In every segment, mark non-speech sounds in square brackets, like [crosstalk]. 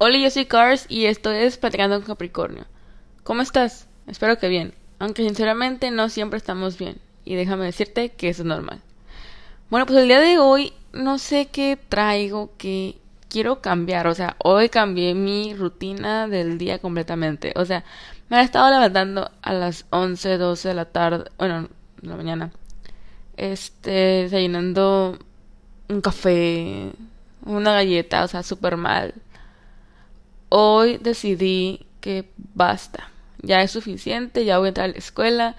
Hola, yo soy Cars y esto es Platicando con Capricornio. ¿Cómo estás? Espero que bien, aunque sinceramente no siempre estamos bien, y déjame decirte que eso es normal. Bueno, pues el día de hoy no sé qué traigo que quiero cambiar, o sea, hoy cambié mi rutina del día completamente, o sea, me he estado levantando a las 11, 12 de la tarde, bueno, de la mañana, este, desayunando un café, una galleta, o sea, súper mal. Hoy decidí que basta ya es suficiente, ya voy a entrar a la escuela,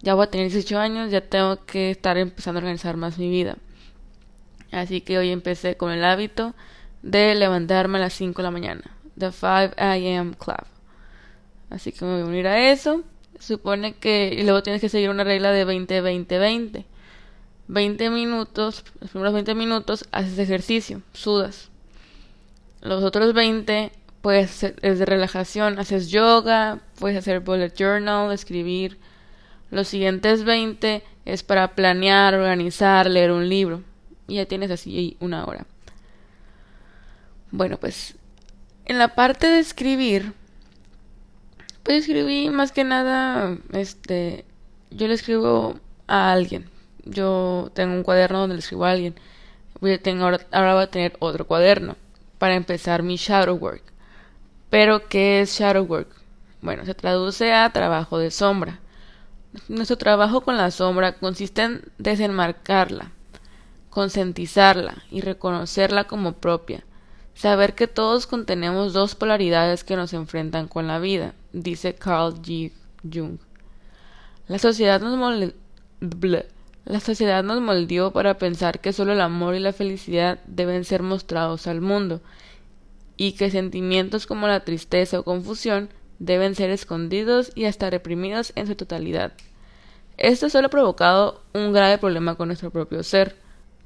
ya voy a tener 18 años, ya tengo que estar empezando a organizar más mi vida. Así que hoy empecé con el hábito de levantarme a las 5 de la mañana, the 5 a.m. club. Así que me voy a unir a eso. Supone que y luego tienes que seguir una regla de 20-20-20. 20 minutos, los primeros 20 minutos haces ejercicio, sudas. Los otros 20 pues es de relajación, haces yoga, puedes hacer bullet journal, escribir. Los siguientes 20 es para planear, organizar, leer un libro. Y ya tienes así una hora. Bueno, pues en la parte de escribir, pues escribí más que nada, este, yo le escribo a alguien. Yo tengo un cuaderno donde le escribo a alguien. Voy a tener, ahora voy a tener otro cuaderno para empezar mi shadow work. Pero, ¿qué es shadow work? Bueno, se traduce a trabajo de sombra. Nuestro trabajo con la sombra consiste en desenmarcarla, concientizarla y reconocerla como propia. Saber que todos contenemos dos polaridades que nos enfrentan con la vida, dice Carl G. Jung. La sociedad nos, moldeó para pensar que solo el amor y la felicidad deben ser mostrados al mundo y que sentimientos como la tristeza o confusión deben ser escondidos y hasta reprimidos en su totalidad. Esto solo ha provocado un grave problema con nuestro propio ser.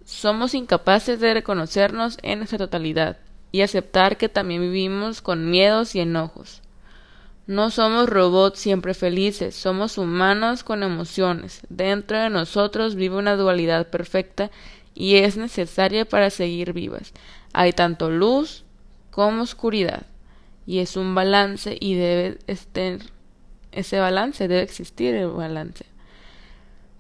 Somos incapaces de reconocernos en nuestra totalidad y aceptar que también vivimos con miedos y enojos. No somos robots siempre felices, somos humanos con emociones. Dentro de nosotros vive una dualidad perfecta y es necesaria para seguir vivas. Hay tanto luz como oscuridad. Y es un balance y debe estar ese balance, debe existir el balance.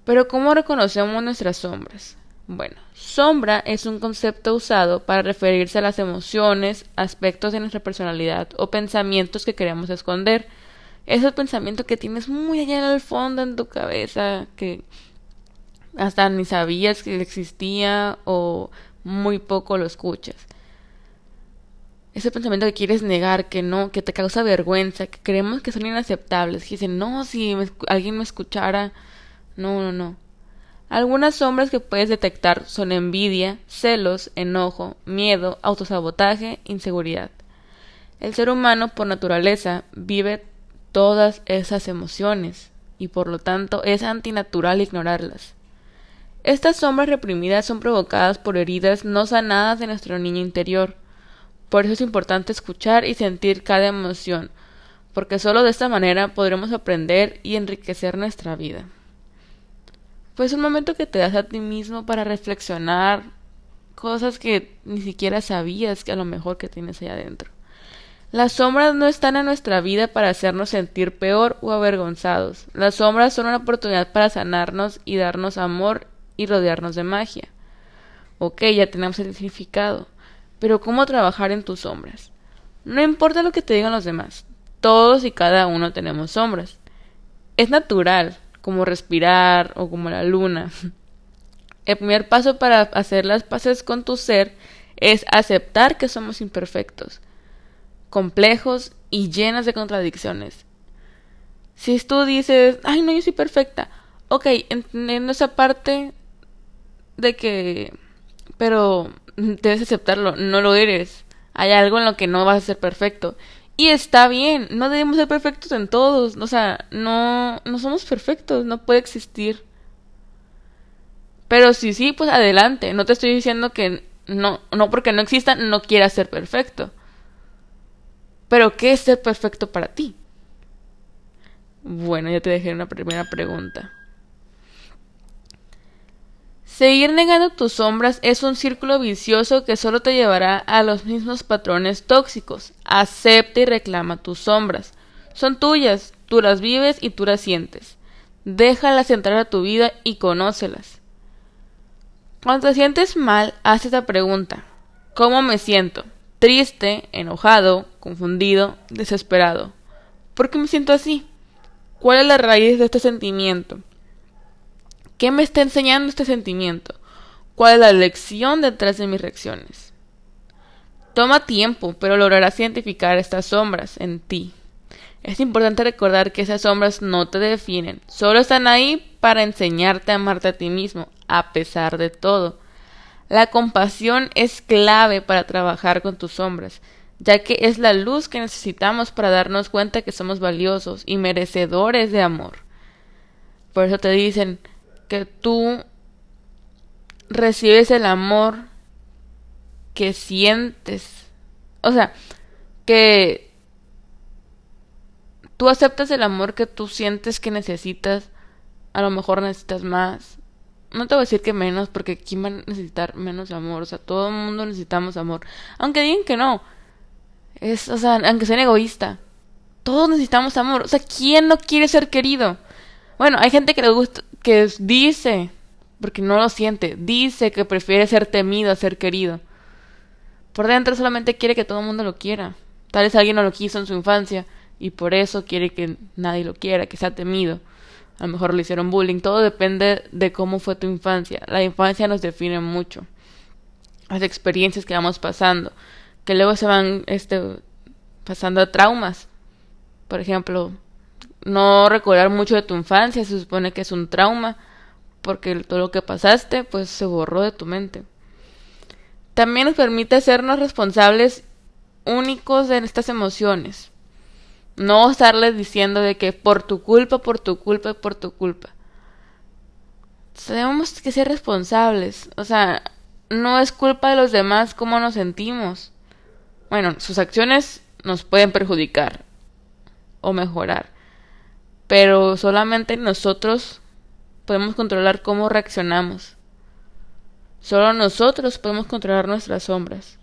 Pero ¿cómo reconocemos nuestras sombras? Bueno, sombra es un concepto usado para referirse a las emociones, aspectos de nuestra personalidad o pensamientos que queremos esconder. Esos pensamientos que tienes muy allá en el fondo en tu cabeza que hasta ni sabías que existía o muy poco lo escuchas ese pensamiento que quieres negar, que no, que te causa vergüenza, que creemos que son inaceptables, que dicen, no, si alguien me escuchara, no, no, no. Algunas sombras que puedes detectar son envidia, celos, enojo, miedo, autosabotaje, inseguridad. El ser humano, por naturaleza, vive todas esas emociones y por lo tanto es antinatural ignorarlas. Estas sombras reprimidas son provocadas por heridas no sanadas de nuestro niño interior, por eso es importante escuchar y sentir cada emoción, porque solo de esta manera podremos aprender y enriquecer nuestra vida. Pues un momento que te das a ti mismo para reflexionar cosas que ni siquiera sabías que a lo mejor que tienes ahí adentro. Las sombras no están en nuestra vida para hacernos sentir peor o avergonzados. Las sombras son una oportunidad para sanarnos y darnos amor y rodearnos de magia. Ok, ya tenemos el significado. Pero ¿cómo trabajar en tus sombras? No importa lo que te digan los demás, todos y cada uno tenemos sombras. Es natural, como respirar o como la luna. [laughs] El primer paso para hacer las paces con tu ser es aceptar que somos imperfectos, complejos y llenas de contradicciones. Si tú dices, ay, no, yo soy perfecta, ok, entendiendo esa parte de que, pero debes aceptarlo, no lo eres. Hay algo en lo que no vas a ser perfecto. Y está bien, no debemos ser perfectos en todos, o sea, no, no somos perfectos, no puede existir. Pero si sí, pues adelante, no te estoy diciendo que no, no porque no exista, no quieras ser perfecto. Pero ¿qué es ser perfecto para ti? Bueno, ya te dejé una primera pregunta. Seguir negando tus sombras es un círculo vicioso que solo te llevará a los mismos patrones tóxicos. Acepta y reclama tus sombras. Son tuyas, tú las vives y tú las sientes. Déjalas entrar a tu vida y conócelas. Cuando te sientes mal, haz esta pregunta. ¿Cómo me siento? Triste, enojado, confundido, desesperado. ¿Por qué me siento así? ¿Cuál es la raíz de este sentimiento? ¿Qué me está enseñando este sentimiento? ¿Cuál es la lección detrás de mis reacciones? Toma tiempo, pero lograrás identificar estas sombras en ti. Es importante recordar que esas sombras no te definen, solo están ahí para enseñarte a amarte a ti mismo, a pesar de todo. La compasión es clave para trabajar con tus sombras, ya que es la luz que necesitamos para darnos cuenta que somos valiosos y merecedores de amor. Por eso te dicen que tú recibes el amor que sientes. O sea, que tú aceptas el amor que tú sientes que necesitas. A lo mejor necesitas más. No te voy a decir que menos, porque ¿quién va a necesitar menos amor? O sea, todo el mundo necesitamos amor. Aunque digan que no. Es, o sea, aunque sean egoísta. Todos necesitamos amor. O sea, ¿quién no quiere ser querido? Bueno, hay gente que le gusta, que dice, porque no lo siente, dice que prefiere ser temido a ser querido. Por dentro solamente quiere que todo el mundo lo quiera. Tal vez alguien no lo quiso en su infancia y por eso quiere que nadie lo quiera, que sea temido. A lo mejor le hicieron bullying. Todo depende de cómo fue tu infancia. La infancia nos define mucho. Las experiencias que vamos pasando que luego se van este, pasando a traumas. Por ejemplo, no recordar mucho de tu infancia se supone que es un trauma, porque todo lo que pasaste pues se borró de tu mente. También nos permite hacernos responsables únicos de estas emociones. No estarles diciendo de que por tu culpa, por tu culpa, por tu culpa. Tenemos que ser responsables. O sea, no es culpa de los demás cómo nos sentimos. Bueno, sus acciones nos pueden perjudicar o mejorar, pero solamente nosotros podemos controlar cómo reaccionamos. Solo nosotros podemos controlar nuestras sombras.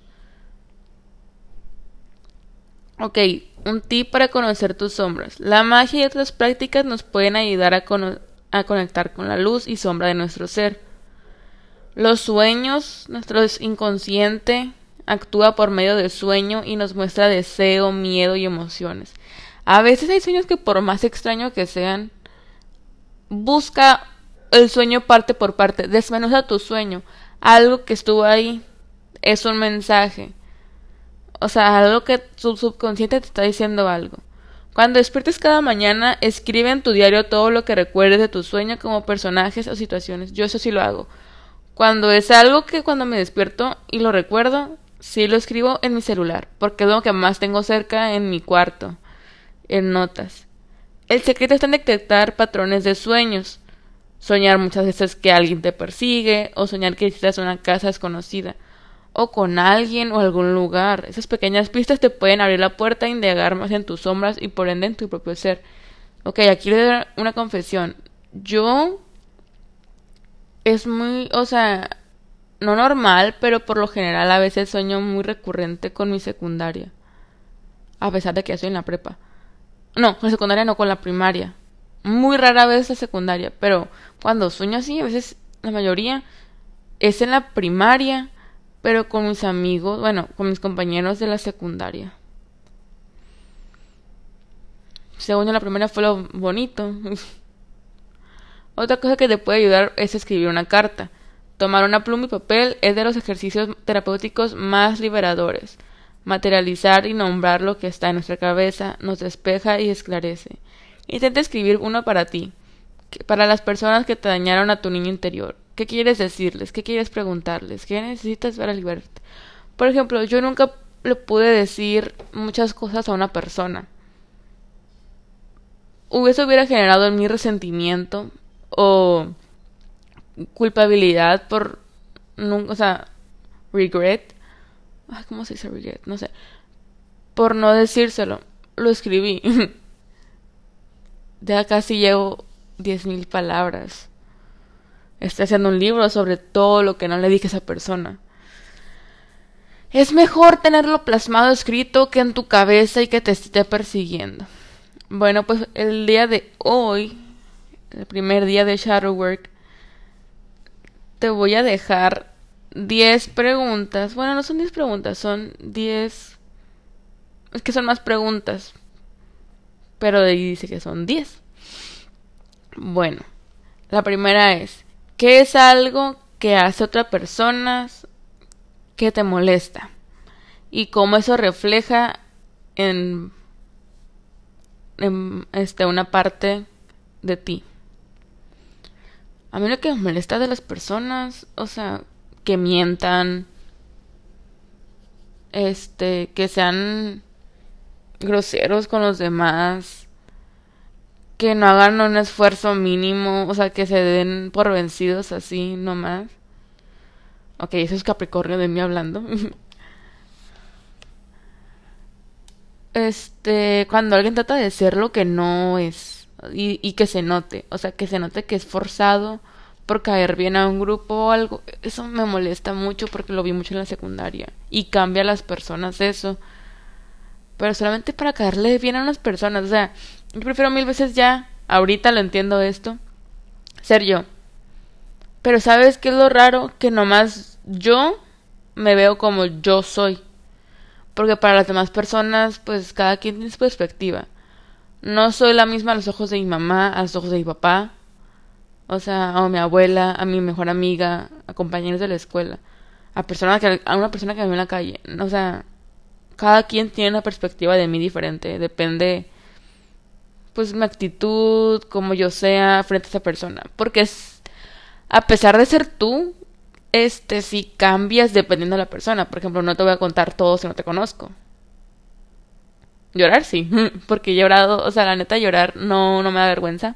Ok, un tip para conocer tus sombras. La magia y otras prácticas nos pueden ayudar a, a conectar con la luz y sombra de nuestro ser. Los sueños, nuestro inconsciente, actúa por medio del sueño y nos muestra deseo, miedo y emociones. A veces hay sueños que por más extraño que sean, busca el sueño parte por parte, desmenuza tu sueño, algo que estuvo ahí, es un mensaje. O sea, algo que tu subconsciente te está diciendo algo. Cuando despiertes cada mañana, escribe en tu diario todo lo que recuerdes de tu sueño como personajes o situaciones. Yo eso sí lo hago. Cuando es algo que cuando me despierto y lo recuerdo, Sí, lo escribo en mi celular, porque es lo que más tengo cerca en mi cuarto, en notas. El secreto está en detectar patrones de sueños. Soñar muchas veces que alguien te persigue, o soñar que visitas una casa desconocida, o con alguien o algún lugar. Esas pequeñas pistas te pueden abrir la puerta e indagar más en tus sombras y por ende en tu propio ser. Ok, aquí le doy una confesión. Yo es muy, o sea, no normal, pero por lo general a veces sueño muy recurrente con mi secundaria. A pesar de que ya estoy en la prepa. No, con la secundaria no, con la primaria. Muy rara vez la secundaria, pero cuando sueño así, a veces la mayoría es en la primaria, pero con mis amigos, bueno, con mis compañeros de la secundaria. Según yo, la primera fue lo bonito. [laughs] Otra cosa que te puede ayudar es escribir una carta. Tomar una pluma y papel es de los ejercicios terapéuticos más liberadores. Materializar y nombrar lo que está en nuestra cabeza nos despeja y esclarece. Intenta escribir uno para ti, para las personas que te dañaron a tu niño interior. ¿Qué quieres decirles? ¿Qué quieres preguntarles? ¿Qué necesitas para liberarte? Por ejemplo, yo nunca le pude decir muchas cosas a una persona. Hubiese hubiera generado en mí resentimiento o culpabilidad por o sea, regret. ¿Cómo se dice? No sé. Por no decírselo. Lo escribí. [laughs] ya casi llevo diez mil palabras. esté haciendo un libro sobre todo lo que no le dije a esa persona. Es mejor tenerlo plasmado escrito que en tu cabeza y que te esté persiguiendo. Bueno, pues el día de hoy, el primer día de Shadow Work, te voy a dejar 10 preguntas. Bueno, no son 10 preguntas, son 10... Es que son más preguntas. Pero ahí dice que son 10. Bueno, la primera es, ¿qué es algo que hace otra persona que te molesta? Y cómo eso refleja en, en este, una parte de ti. A mí lo que me molesta de las personas, o sea, que mientan, este, que sean groseros con los demás, que no hagan un esfuerzo mínimo, o sea, que se den por vencidos así nomás. Ok, eso es Capricornio de mí hablando. [laughs] este, cuando alguien trata de ser lo que no es y, y que se note, o sea, que se note que es forzado por caer bien a un grupo o algo, eso me molesta mucho porque lo vi mucho en la secundaria y cambia a las personas eso. Pero solamente para caerle bien a las personas, o sea, yo prefiero mil veces ya, ahorita lo entiendo esto, ser yo. Pero ¿sabes qué es lo raro? Que nomás yo me veo como yo soy. Porque para las demás personas, pues cada quien tiene su perspectiva. No soy la misma a los ojos de mi mamá, a los ojos de mi papá, o sea, a mi abuela, a mi mejor amiga, a compañeros de la escuela, a personas que a una persona que me en la calle. O sea, cada quien tiene una perspectiva de mí diferente, depende pues mi actitud, como yo sea frente a esa persona, porque es a pesar de ser tú, este si cambias dependiendo de la persona. Por ejemplo, no te voy a contar todo si no te conozco. Llorar sí, [laughs] porque he llorado, o sea, la neta llorar no no me da vergüenza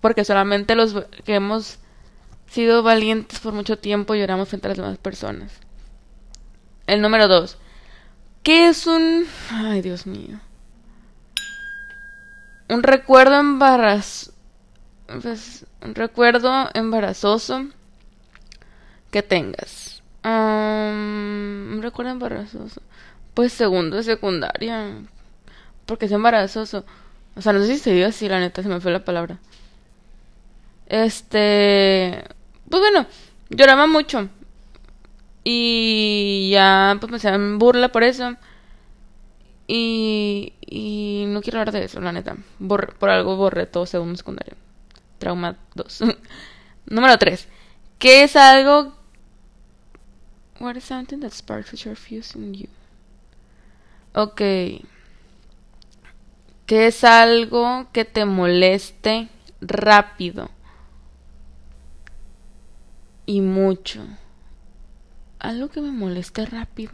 porque solamente los que hemos sido valientes por mucho tiempo lloramos frente a las demás personas. El número dos. ¿Qué es un... Ay, Dios mío. Un recuerdo embarazoso... Pues, un recuerdo embarazoso que tengas. un recuerdo embarazoso. Pues segundo de secundaria. Porque es embarazoso. O sea, no sé si se dio así, la neta, se me fue la palabra. Este, pues bueno, lloraba mucho. Y ya, pues me hacían burla por eso. Y, y no quiero hablar de eso, la neta. por algo borré todo segundo secundario. Trauma 2. [laughs] Número 3. ¿Qué es algo... What is something that sparks your fuse in you? Ok. ¿Qué es algo que te moleste rápido? Y mucho. Algo que me molesta rápido.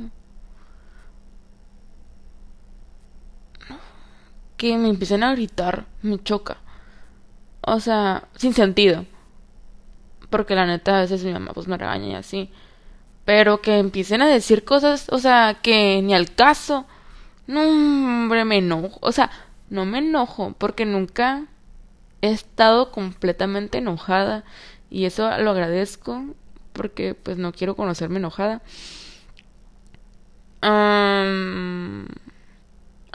Que me empiecen a gritar, me choca. O sea, sin sentido. Porque la neta a veces mi mamá pues me regaña y así. Pero que empiecen a decir cosas, o sea, que ni al caso. No, hombre, me enojo. O sea, no me enojo porque nunca he estado completamente enojada y eso lo agradezco porque pues no quiero conocerme enojada.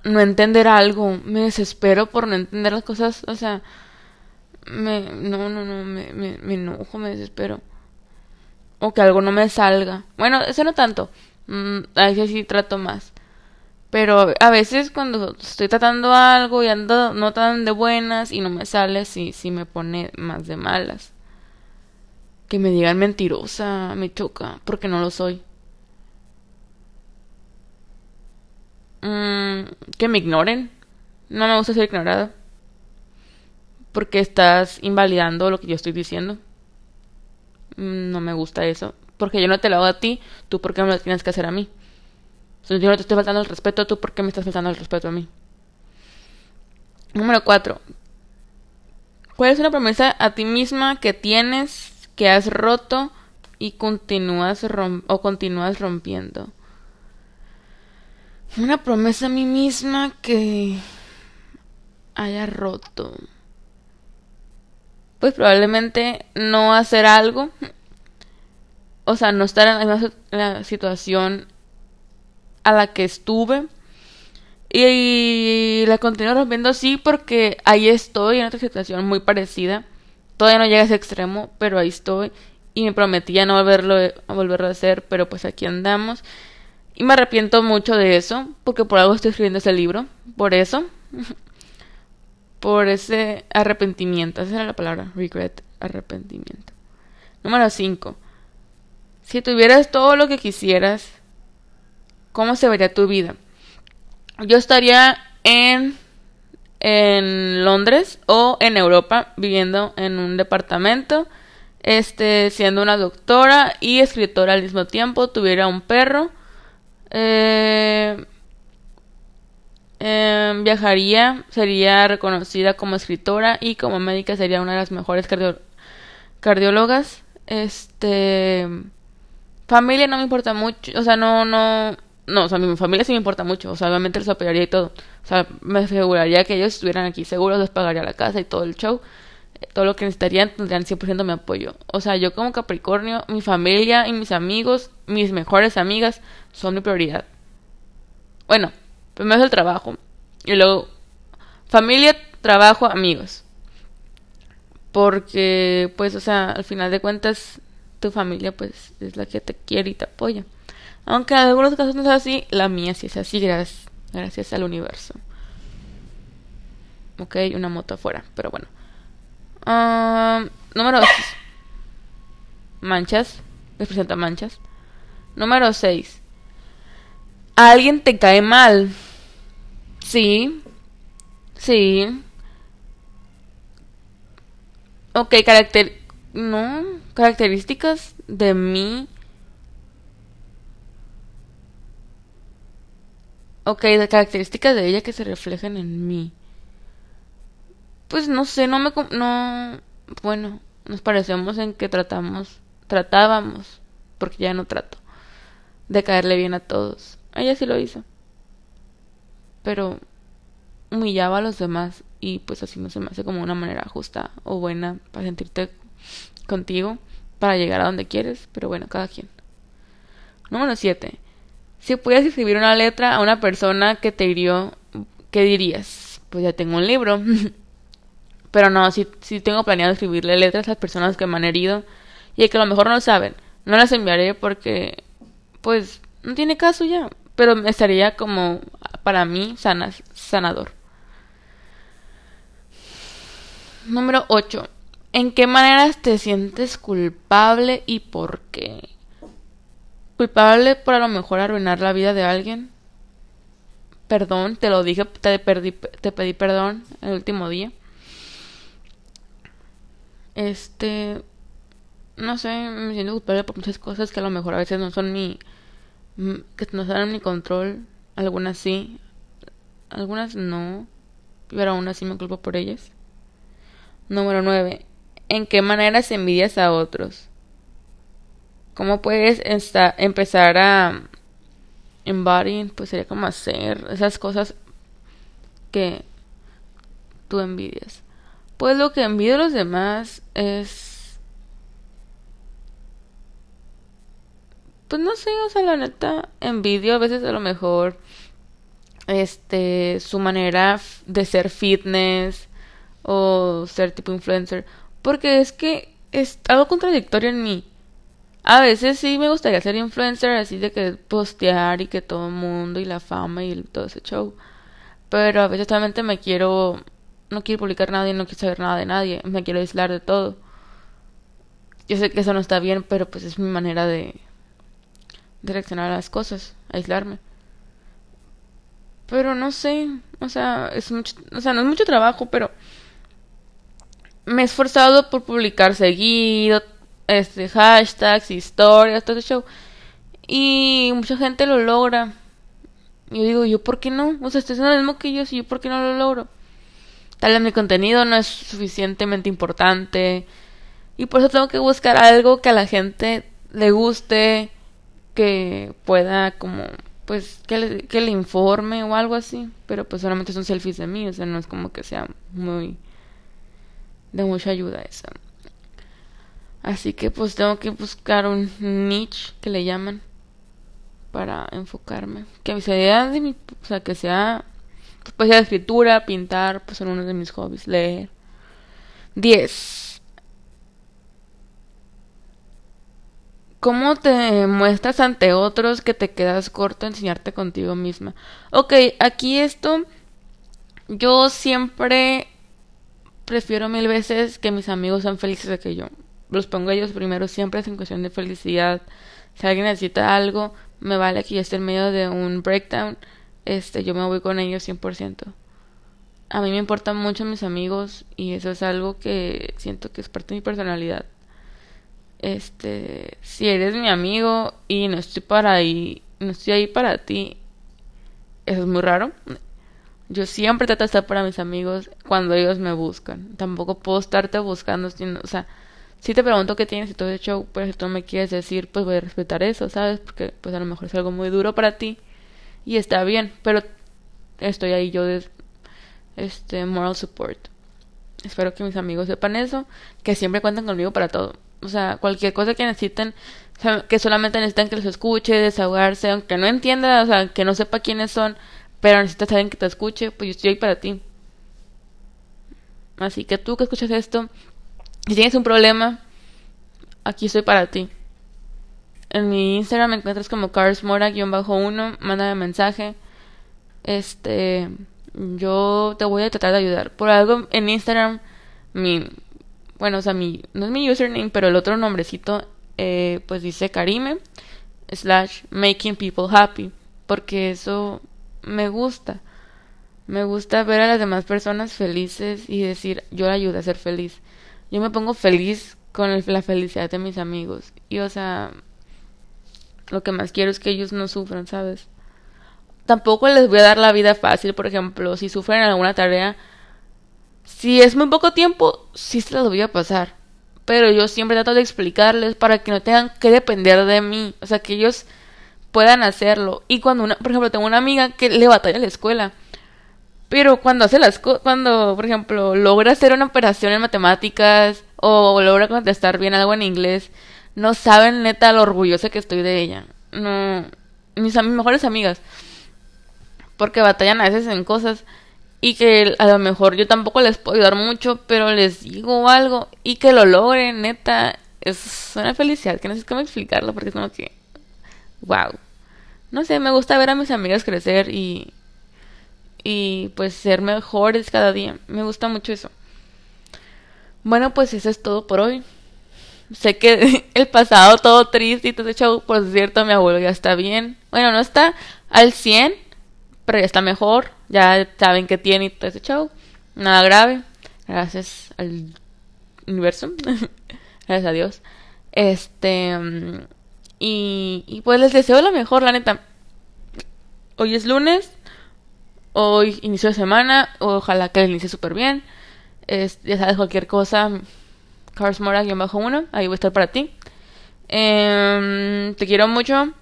no entender algo, me desespero por no entender las cosas, o sea, me, no, no, no, me, me, me enojo, me desespero. O que algo no me salga. Bueno, eso no tanto. Mm, a veces sí trato más. Pero a veces cuando estoy tratando algo y ando no tan de buenas y no me sale, sí, sí me pone más de malas. Que me digan mentirosa me choca, porque no lo soy. Mm, que me ignoren. No me gusta ser ignorada. Porque estás invalidando lo que yo estoy diciendo. Mm, no me gusta eso. Porque yo no te lo hago a ti, tú por qué me lo tienes que hacer a mí. Si yo no te estoy faltando el respeto, tú por qué me estás faltando el respeto a mí. Número 4. ¿Cuál es una promesa a ti misma que tienes que has roto y continúas o continúas rompiendo. Una promesa a mí misma que haya roto. pues probablemente no hacer algo, o sea, no estar en la, situación a la que estuve. Y, la continúo rompiendo así porque ahí estoy en otra situación muy parecida. Todavía no llega a ese extremo, pero ahí estoy. Y me prometía no volverlo, a volverlo a hacer, pero pues aquí andamos. Y me arrepiento mucho de eso, porque por algo estoy escribiendo ese libro. Por eso. [laughs] por ese arrepentimiento. Esa era la palabra, regret, arrepentimiento. Número 5. Si tuvieras todo lo que quisieras, ¿cómo se vería tu vida? Yo estaría en en Londres o en Europa viviendo en un departamento, este siendo una doctora y escritora al mismo tiempo, tuviera un perro, eh, Em, viajaría, sería reconocida como escritora y como médica sería una de las mejores cardiólogas. Este familia no me importa mucho, o sea, no no no, o sea, mi familia sí me importa mucho, o sea, obviamente los apoyaría y todo. O sea, me aseguraría que ellos estuvieran aquí seguros, les pagaría la casa y todo el show. Todo lo que necesitarían tendrían 100% mi apoyo. O sea, yo como Capricornio, mi familia y mis amigos, mis mejores amigas, son mi prioridad. Bueno, Primero es el trabajo. Y luego, familia, trabajo, amigos. Porque, pues, o sea, al final de cuentas, tu familia, pues, es la que te quiere y te apoya. Aunque en algunos casos no es así, la mía sí es así, gracias, gracias al universo. Ok, una moto afuera, pero bueno. Número 6. Manchas. Les presenta manchas. Número 6 alguien te cae mal. Sí. Sí. Ok, carácter... No, características de mí. Ok, de características de ella que se reflejan en mí. Pues no sé, no me... No... Bueno, nos parecemos en que tratamos... Tratábamos, porque ya no trato, de caerle bien a todos. Ella sí lo hizo. Pero humillaba a los demás y pues así no se me hace como una manera justa o buena para sentirte contigo, para llegar a donde quieres, pero bueno, cada quien. Número 7. Si pudieras escribir una letra a una persona que te hirió, ¿qué dirías? Pues ya tengo un libro. [laughs] pero no, si, si tengo planeado escribirle letras a las personas que me han herido y que a lo mejor no saben, no las enviaré porque, pues, no tiene caso ya pero estaría como para mí sanador. Número 8. ¿En qué maneras te sientes culpable y por qué? ¿Culpable por a lo mejor arruinar la vida de alguien? Perdón, te lo dije, te, te pedí perdón el último día. Este, no sé, me siento culpable por muchas cosas que a lo mejor a veces no son mi, Mm, que no dan mi control. Algunas sí, algunas no, pero aún así me culpo por ellas. Número 9. ¿En qué maneras envidias a otros? ¿Cómo puedes empezar a embody? Pues sería como hacer esas cosas que tú envidias. Pues lo que envidio a los demás es pues no sé, o sea, la neta, envidio a veces a lo mejor este su manera de ser fitness o ser tipo influencer, porque es que es algo contradictorio en mí. A veces sí me gustaría ser influencer, así de que postear y que todo el mundo y la fama y todo ese show. Pero a veces solamente me quiero, no quiero publicar nada y no quiero saber nada de nadie, me quiero aislar de todo. Yo sé que eso no está bien, pero pues es mi manera de, direccionar a las cosas, aislarme. Pero no sé, o sea, es mucho, o sea, no es mucho trabajo, pero me he esforzado por publicar seguido, este, hashtags, historias, todo ese show. Y mucha gente lo logra. Yo digo, ¿yo por qué no? O sea, estoy haciendo lo mismo que yo, y yo por qué no lo logro. Tal vez mi contenido no es suficientemente importante. Y por eso tengo que buscar algo que a la gente le guste, que pueda como pues que le, que le informe o algo así pero pues solamente son selfies de mí o sea no es como que sea muy de mucha ayuda eso. Así que pues tengo que buscar un niche que le llaman para enfocarme. Que ideas de mi, o sea, que sea pues sea escritura, pintar, pues son uno de mis hobbies, leer. 10. ¿Cómo te muestras ante otros que te quedas corto enseñarte contigo misma? Ok, aquí esto yo siempre prefiero mil veces que mis amigos sean felices que yo. Los pongo ellos primero, siempre es en cuestión de felicidad. Si alguien necesita algo, me vale que yo esté en medio de un breakdown, este, yo me voy con ellos 100%. A mí me importan mucho mis amigos y eso es algo que siento que es parte de mi personalidad. Este, si eres mi amigo y no estoy para ahí, no estoy ahí para ti, eso es muy raro. Yo siempre trato de estar para mis amigos cuando ellos me buscan. Tampoco puedo estarte buscando, o sea, si te pregunto qué tienes y todo el show, pero si tú no me quieres decir, pues voy a respetar eso, ¿sabes? Porque pues a lo mejor es algo muy duro para ti y está bien, pero estoy ahí yo de este moral support. Espero que mis amigos sepan eso, que siempre cuentan conmigo para todo. O sea, cualquier cosa que necesiten, que solamente necesitan que los escuche, desahogarse, aunque no entienda, o sea, que no sepa quiénes son, pero necesitas alguien que te escuche, pues yo estoy ahí para ti. Así que tú que escuchas esto, si tienes un problema, aquí estoy para ti. En mi Instagram me encuentras como carsmora-1, mándame mensaje. Este, yo te voy a tratar de ayudar. Por algo en Instagram, mi, bueno, o sea, mi, no es mi username, pero el otro nombrecito, eh, pues dice Karime, slash making people happy. Porque eso me gusta. Me gusta ver a las demás personas felices y decir, yo la ayudo a ser feliz yo me pongo feliz con la felicidad de mis amigos. Y o sea, lo que más quiero es que ellos no sufran, ¿sabes? Tampoco les voy a dar la vida fácil, por ejemplo, si sufren alguna tarea, si es muy poco tiempo, sí se las voy a pasar. Pero yo siempre trato de explicarles para que no tengan que depender de mí, o sea, que ellos puedan hacerlo. Y cuando una, por ejemplo, tengo una amiga que le batalla en la escuela pero cuando hace las cosas, cuando, por ejemplo, logra hacer una operación en matemáticas o logra contestar bien algo en inglés, no saben neta lo orgullosa que estoy de ella. No, mis, mis mejores amigas. Porque batallan a veces en cosas y que a lo mejor yo tampoco les puedo ayudar mucho, pero les digo algo y que lo logren, neta, es una felicidad que no sé cómo explicarlo porque es como que, wow. No sé, me gusta ver a mis amigas crecer y y pues ser mejores cada día. Me gusta mucho eso. Bueno, pues eso es todo por hoy. Sé que [laughs] el pasado todo triste y todo hecho, por cierto, mi abuelo ya está bien. Bueno, no está al 100, pero ya está mejor. Ya saben que tiene y todo ese show. Nada grave. Gracias al universo. [laughs] Gracias a Dios. Este. Y, y pues les deseo lo mejor, la neta. Hoy es lunes hoy inicio de semana, ojalá que inicie súper bien. ya sabes, cualquier cosa, Cars bajo uno, ahí voy a estar para ti. Em, te quiero mucho.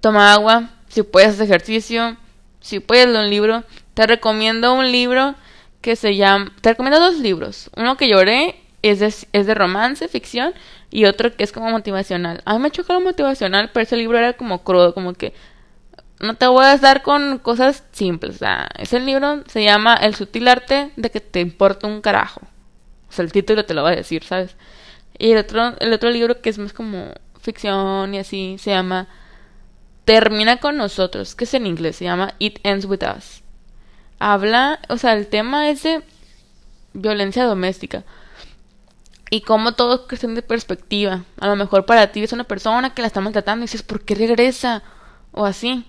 Toma agua, si puedes hacer ejercicio, si puedes leer un libro. Te recomiendo un libro que se llama... Te recomiendo dos libros. Uno que lloré es de, es de romance, ficción, y otro que es como motivacional. A mí me chocó lo motivacional, pero ese libro era como crudo, como que no te voy a dar con cosas simples. O sea, ese libro se llama El sutil arte de que te importa un carajo. O sea, el título te lo va a decir, ¿sabes? Y el otro, el otro libro que es más como ficción y así se llama Termina con nosotros, que es en inglés, se llama It Ends With Us. Habla, o sea, el tema es de violencia doméstica. Y como todo es cuestión de perspectiva. A lo mejor para ti es una persona que la está maltratando y dices, ¿por qué regresa? O así.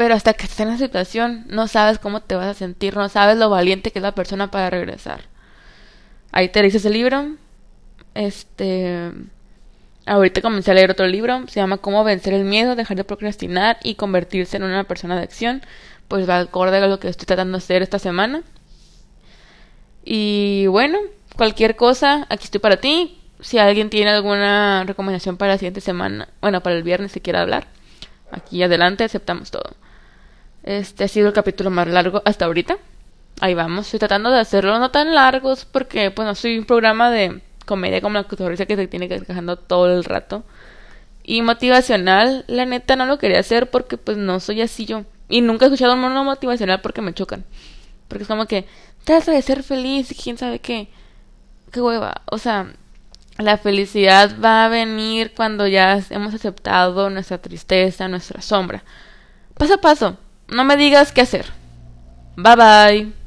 Pero hasta que estés en la situación, no sabes cómo te vas a sentir, no sabes lo valiente que es la persona para regresar. Ahí te dices el libro. Este. Ahorita comencé a leer otro libro. Se llama Cómo vencer el miedo, dejar de procrastinar y convertirse en una persona de acción. Pues va acorde a lo que estoy tratando de hacer esta semana. Y bueno, cualquier cosa, aquí estoy para ti. Si alguien tiene alguna recomendación para la siguiente semana, bueno, para el viernes si quiere hablar, aquí adelante aceptamos todo. Este ha sido el capítulo más largo hasta ahorita. ahí vamos. Estoy tratando de hacerlo no tan largos porque, pues, no soy un programa de comedia como la cotorriza que se tiene que quejando todo el rato. Y motivacional, la neta no lo quería hacer porque, pues, no soy así yo. Y nunca he escuchado un mono motivacional porque me chocan. Porque es como que, trata de ser feliz y quién sabe qué. Qué hueva. O sea, la felicidad va a venir cuando ya hemos aceptado nuestra tristeza, nuestra sombra. Paso a paso. No me digas qué hacer. Bye bye.